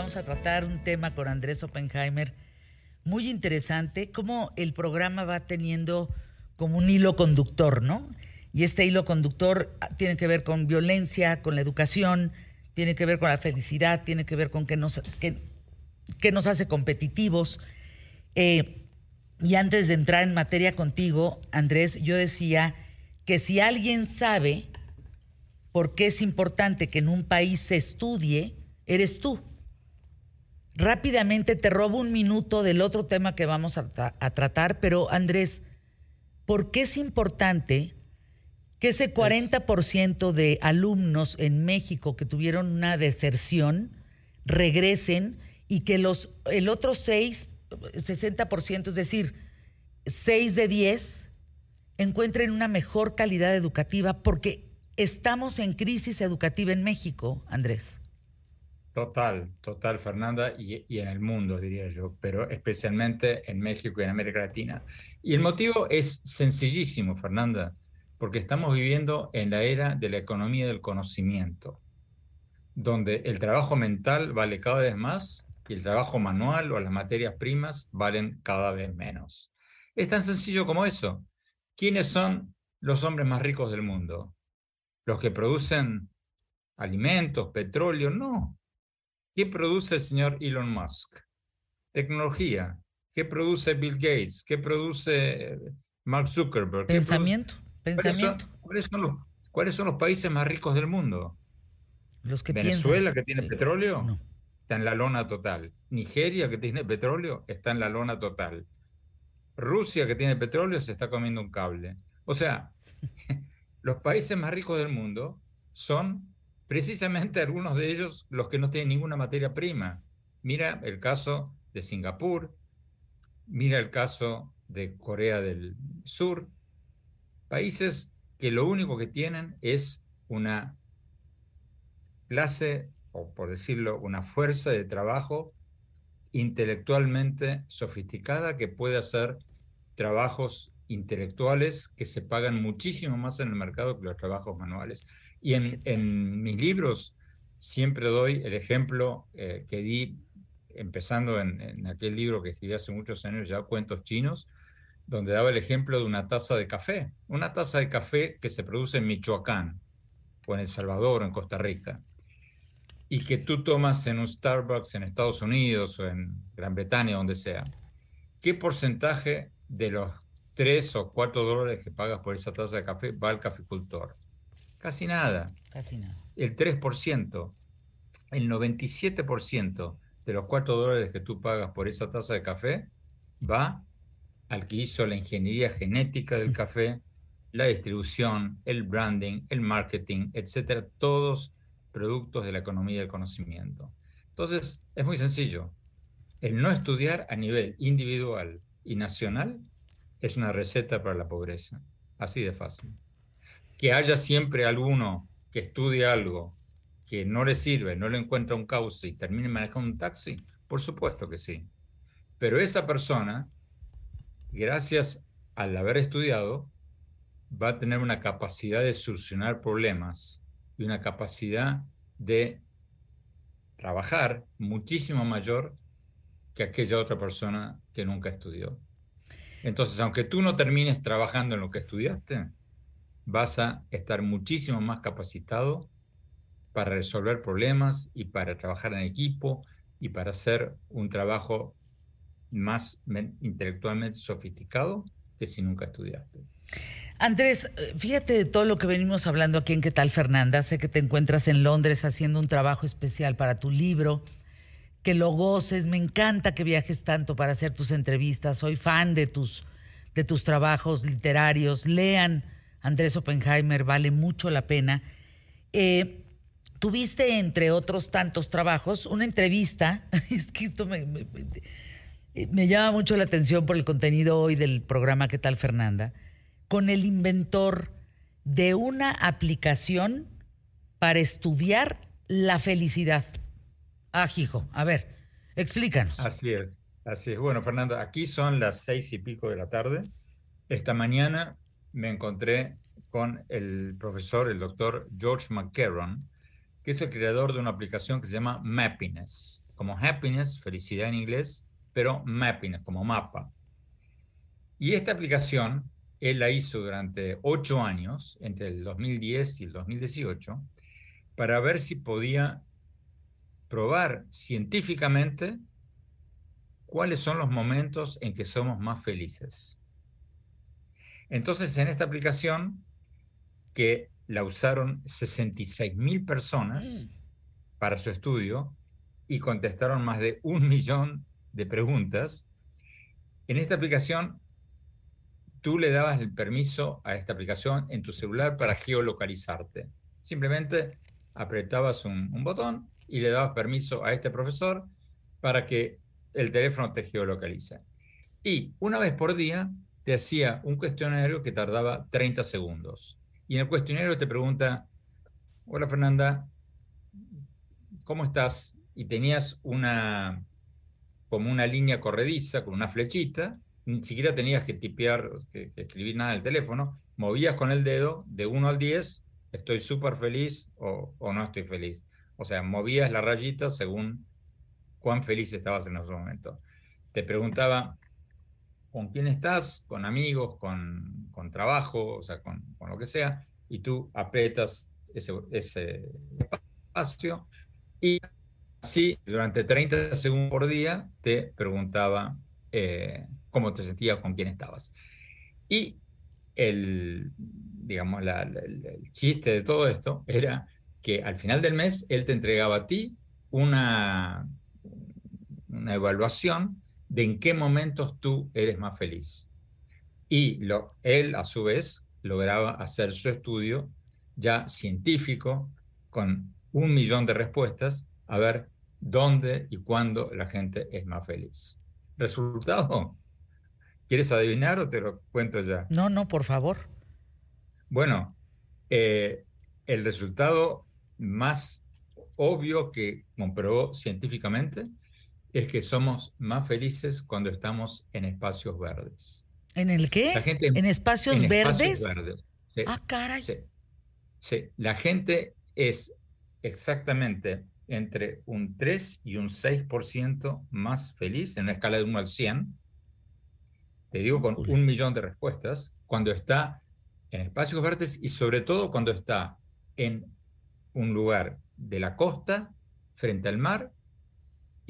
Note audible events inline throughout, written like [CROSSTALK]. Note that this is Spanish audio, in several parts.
vamos a tratar un tema con Andrés Oppenheimer muy interesante, cómo el programa va teniendo como un hilo conductor, ¿no? Y este hilo conductor tiene que ver con violencia, con la educación, tiene que ver con la felicidad, tiene que ver con qué nos, nos hace competitivos. Eh, y antes de entrar en materia contigo, Andrés, yo decía que si alguien sabe por qué es importante que en un país se estudie, eres tú. Rápidamente te robo un minuto del otro tema que vamos a, a tratar, pero Andrés, ¿por qué es importante que ese 40% de alumnos en México que tuvieron una deserción regresen y que los, el otro 6, 60%, es decir, 6 de 10, encuentren una mejor calidad educativa porque estamos en crisis educativa en México, Andrés. Total, total, Fernanda, y, en el mundo, diría yo, pero especialmente en México y en América Latina. Y el motivo es sencillísimo, Fernanda porque estamos viviendo en la era de la economía del conocimiento, donde el trabajo mental vale cada vez más y el trabajo manual o las materias primas valen cada vez menos. Es tan sencillo como eso. ¿Quiénes son los hombres más ricos del mundo? ¿Los que producen alimentos, petróleo? No. ¿Qué produce el señor Elon Musk? Tecnología. ¿Qué produce Bill Gates? ¿Qué produce Mark Zuckerberg? Pensamiento. Pensamiento. ¿Cuáles son, los, ¿Cuáles son los países más ricos del mundo? Los que Venezuela, que tiene petróleo, está en la lona total. Nigeria, que tiene petróleo, está en la lona total. Rusia, que tiene petróleo, se está comiendo un cable. O sea, [LAUGHS] los países más ricos del mundo son precisamente algunos de ellos los que no tienen ninguna materia prima. Mira el caso de Singapur, mira el caso de Corea del Sur, Países que lo único que tienen es una clase, o por decirlo, una fuerza de trabajo intelectualmente sofisticada que puede hacer trabajos intelectuales que se pagan muchísimo más en el mercado que los trabajos manuales. Y en, mis libros siempre doy el ejemplo eh, que di empezando en, en, aquel libro que escribí hace muchos años, ya Cuentos Chinos, donde daba el ejemplo de una taza de café, una taza de café que se produce en Michoacán, o en El Salvador, o en Costa Rica, y que tú tomas en un Starbucks en Estados Unidos o en Gran Bretaña, donde sea, ¿qué porcentaje de los 3 o 4 dólares que pagas por esa taza de café va al caficultor? Casi nada. Casi nada. El 3%, el 97% de los 4 dólares que tú pagas por esa taza de café va al que hizo la ingeniería genética del [LAUGHS] café, la distribución, el branding, el marketing, etcétera, todos productos de la economía del conocimiento. Entonces, es muy sencillo. El no estudiar a nivel individual y nacional es una receta para la pobreza. Así de fácil. Que haya siempre alguno que estudie algo que no le sirve, no le encuentra un cauce y termine manejando un taxi, por supuesto que sí. Pero esa persona gracias al haber estudiado, va a tener una capacidad de solucionar problemas y una capacidad de trabajar muchísimo mayor que aquella otra persona que nunca estudió. Entonces, aunque tú no termines trabajando en lo que estudiaste, vas a estar muchísimo más capacitado para resolver problemas y para trabajar en equipo y para hacer un trabajo más intelectualmente sofisticado que si nunca estudiaste. Andrés, fíjate de todo lo que venimos hablando aquí en ¿Qué tal Fernanda? Sé que te encuentras en Londres haciendo un trabajo especial para tu libro, que lo goces, me encanta que viajes tanto para hacer tus entrevistas, soy fan de tus, de tus trabajos literarios, lean Andrés Oppenheimer, vale mucho la pena. Eh, tuviste, entre otros tantos trabajos, una entrevista, [LAUGHS] es que esto me eh, me llama mucho la atención por el contenido hoy del programa ¿Qué tal Fernanda? Con el inventor de una aplicación para estudiar la felicidad. Ah, hijo, a ver, explícanos. Así es, así es. Bueno, Fernando, aquí son las seis y pico de la tarde. Esta mañana me encontré con el profesor, el doctor George McCarron, que es el creador de una aplicación que se llama Mappiness como happiness, felicidad en inglés, pero mappiness, como mapa. Y esta aplicación, él la hizo durante ocho años, entre el 2010 y el 2018, para ver si podía probar científicamente cuáles son los momentos en que somos más felices. Entonces, en esta aplicación, que la usaron 66 mil personas mm. para su estudio y contestaron más de un millón de preguntas, en esta aplicación tú le dabas el permiso a esta aplicación en tu celular para geolocalizarte. Simplemente apretabas un, botón y le dabas permiso a este profesor para que el teléfono te geolocalice. Y una vez por día te hacía un cuestionario que tardaba 30 segundos. Y en el cuestionario te pregunta, hola Fernanda, ¿cómo estás? Y tenías una, como una línea corrediza con una flechita ni siquiera tenías que tipear, que, escribir nada en el teléfono, movías con el dedo de 1 al 10, estoy súper feliz o, no estoy feliz. O sea, movías la rayita según cuán feliz estabas en ese momento. Te preguntaba, ¿con quién estás? ¿Con amigos? ¿Con, con trabajo? O sea, con, con, lo que sea. Y tú aprietas ese, ese espacio y así durante 30 segundos por día te preguntaba eh, cómo te sentías, con quién estabas. Y el, digamos, el chiste de todo esto era que al final del mes él te entregaba a ti una, una evaluación de en qué momentos tú eres más feliz. Y lo, él, a su vez, lograba hacer su estudio ya científico con un millón de respuestas a ver dónde y cuándo la gente es más feliz. Resultado, ¿Quieres adivinar o te lo cuento ya? No, no, por favor. Bueno, eh, el resultado más obvio que comprobó científicamente es que somos más felices cuando estamos en espacios verdes. ¿En el qué? ¿En espacios verdes? Ah, caray. Sí. sí, la gente es exactamente entre un 3 y un 6% más feliz en una escala de 1 al 100 te digo con un millón de respuestas, cuando está en espacios verdes y sobre todo cuando está en un lugar de la costa, frente al mar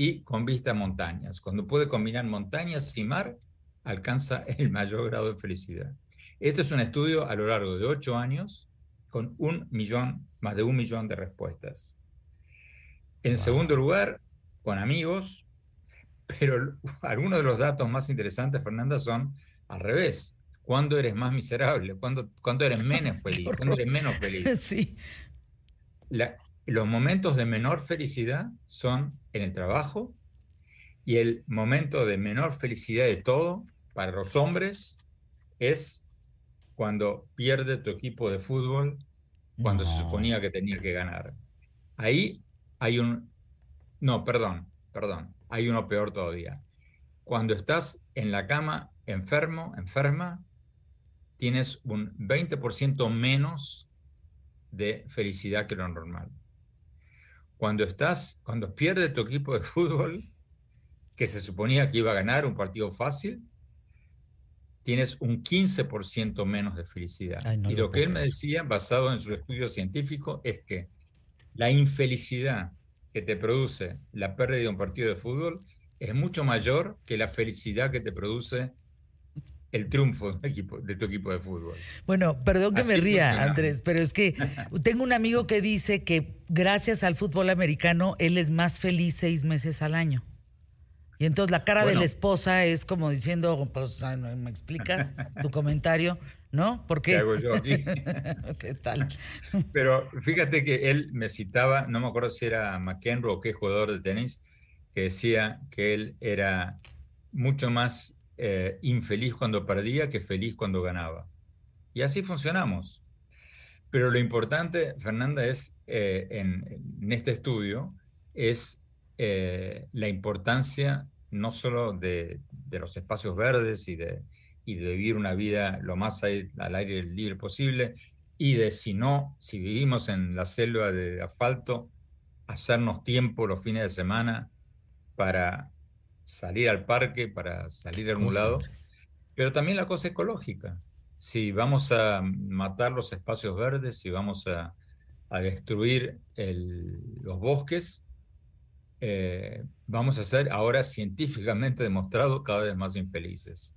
y con vista a montañas. Cuando puede combinar montañas y mar, alcanza [LAUGHS] el mayor grado de felicidad. Este es un estudio a lo largo de ocho años con un millón, más de un millón de respuestas. En segundo lugar, con amigos, pero [LAUGHS] algunos de los datos más interesantes, Fernanda, son al revés. ¿Cuándo eres más miserable? ¿Cuándo, eres menos [LAUGHS] feliz? ¿Cuándo eres menos feliz? Sí. Los momentos de menor felicidad son en el trabajo y el momento de menor felicidad de todo para los hombres es cuando pierde tu equipo de fútbol cuando se suponía que tenía que ganar. Ahí hay un... No, perdón, perdón hay uno peor todavía. Cuando estás en la cama enfermo, enferma, tienes un 20% menos de felicidad que lo normal. Cuando estás, cuando pierdes tu equipo de fútbol, que se suponía que iba a ganar un partido fácil, tienes un 15% menos de felicidad. y lo que él me decía, basado en su estudio científico, es que la infelicidad que te produce la pérdida de un partido de fútbol es mucho mayor que la felicidad que te produce el triunfo de, tu equipo de fútbol. Bueno, perdón que me ría, Andrés, pero es que [LAUGHS] tengo un amigo que dice que gracias al fútbol americano él es más feliz seis meses al año. Y entonces la cara de la esposa es como diciendo, pues, ¿me explicas tu [LAUGHS] comentario? ¿No? ¿Por qué? ¿Qué hago yo aquí? [LAUGHS] ¿Qué tal? Pero fíjate que él me citaba, no me acuerdo si era McEnroe o qué jugador de tenis, que decía que él era mucho más eh, infeliz cuando perdía que feliz cuando ganaba. Y así funcionamos. Pero lo importante, Fernanda, es eh, en, este estudio, es eh, la importancia no solo de, los espacios verdes y de, y de vivir una vida lo más al aire libre posible, y de si no, si vivimos en la selva de asfalto, hacernos tiempo los fines de semana para salir al parque, para salir a algún lado, pero también la cosa ecológica. Si vamos a matar los espacios verdes, si vamos a, destruir los bosques, eh, vamos a ser ahora científicamente demostrado cada vez más infelices.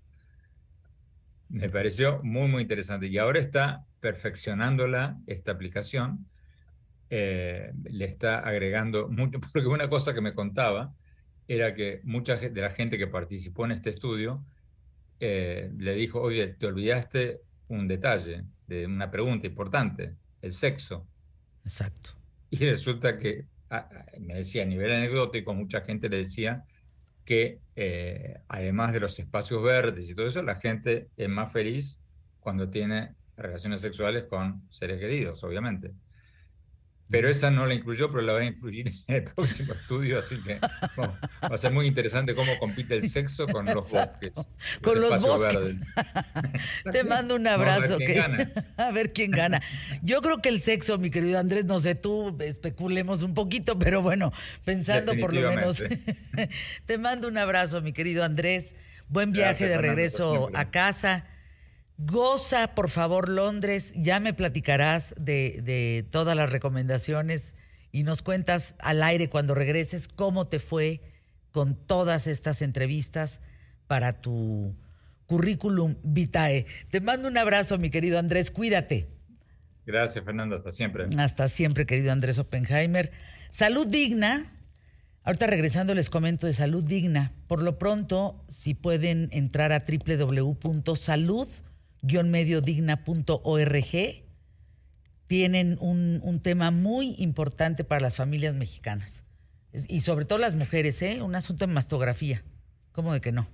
Me pareció muy, muy interesante. Y ahora está perfeccionándola, esta aplicación, eh, le está agregando mucho, [LAUGHS] porque una cosa que me contaba era que mucha de la gente que participó en este estudio eh, le dijo, oye, te olvidaste un detalle, de una pregunta importante, el sexo. Exacto. Y resulta que, me decía a nivel anecdótico, mucha gente le decía que eh, además de los espacios verdes y todo eso, la gente es más feliz cuando tiene relaciones sexuales con seres queridos, obviamente. Pero esa no la incluyó, pero la voy a incluir en el [LAUGHS] próximo estudio, así que va a ser muy interesante cómo compite el sexo con los bosques. con los bosques. [LAUGHS] Te mando un abrazo. [LAUGHS] a, ver quién gana. Yo creo que el sexo, mi querido Andrés, no sé, tú especulemos un poquito, pero bueno, pensando por lo menos. Te mando un abrazo, mi querido Andrés. Buen viaje de regreso a casa. Goza, por favor, Londres. Ya me platicarás de, todas las recomendaciones y nos cuentas al aire cuando regreses cómo te fue con todas estas entrevistas para tu currículum vitae. Te mando un abrazo, mi querido Andrés. Cuídate. Gracias, Fernando. Hasta siempre. Hasta siempre, querido Andrés Oppenheimer. Salud digna. Ahorita regresando les comento de salud digna. Por lo pronto, si pueden entrar a www.salud.com mediodigna.org tienen un, un, tema muy importante para las familias mexicanas y sobre todo las mujeres, ¿eh? un asunto de mastografía. ¿Cómo de que no?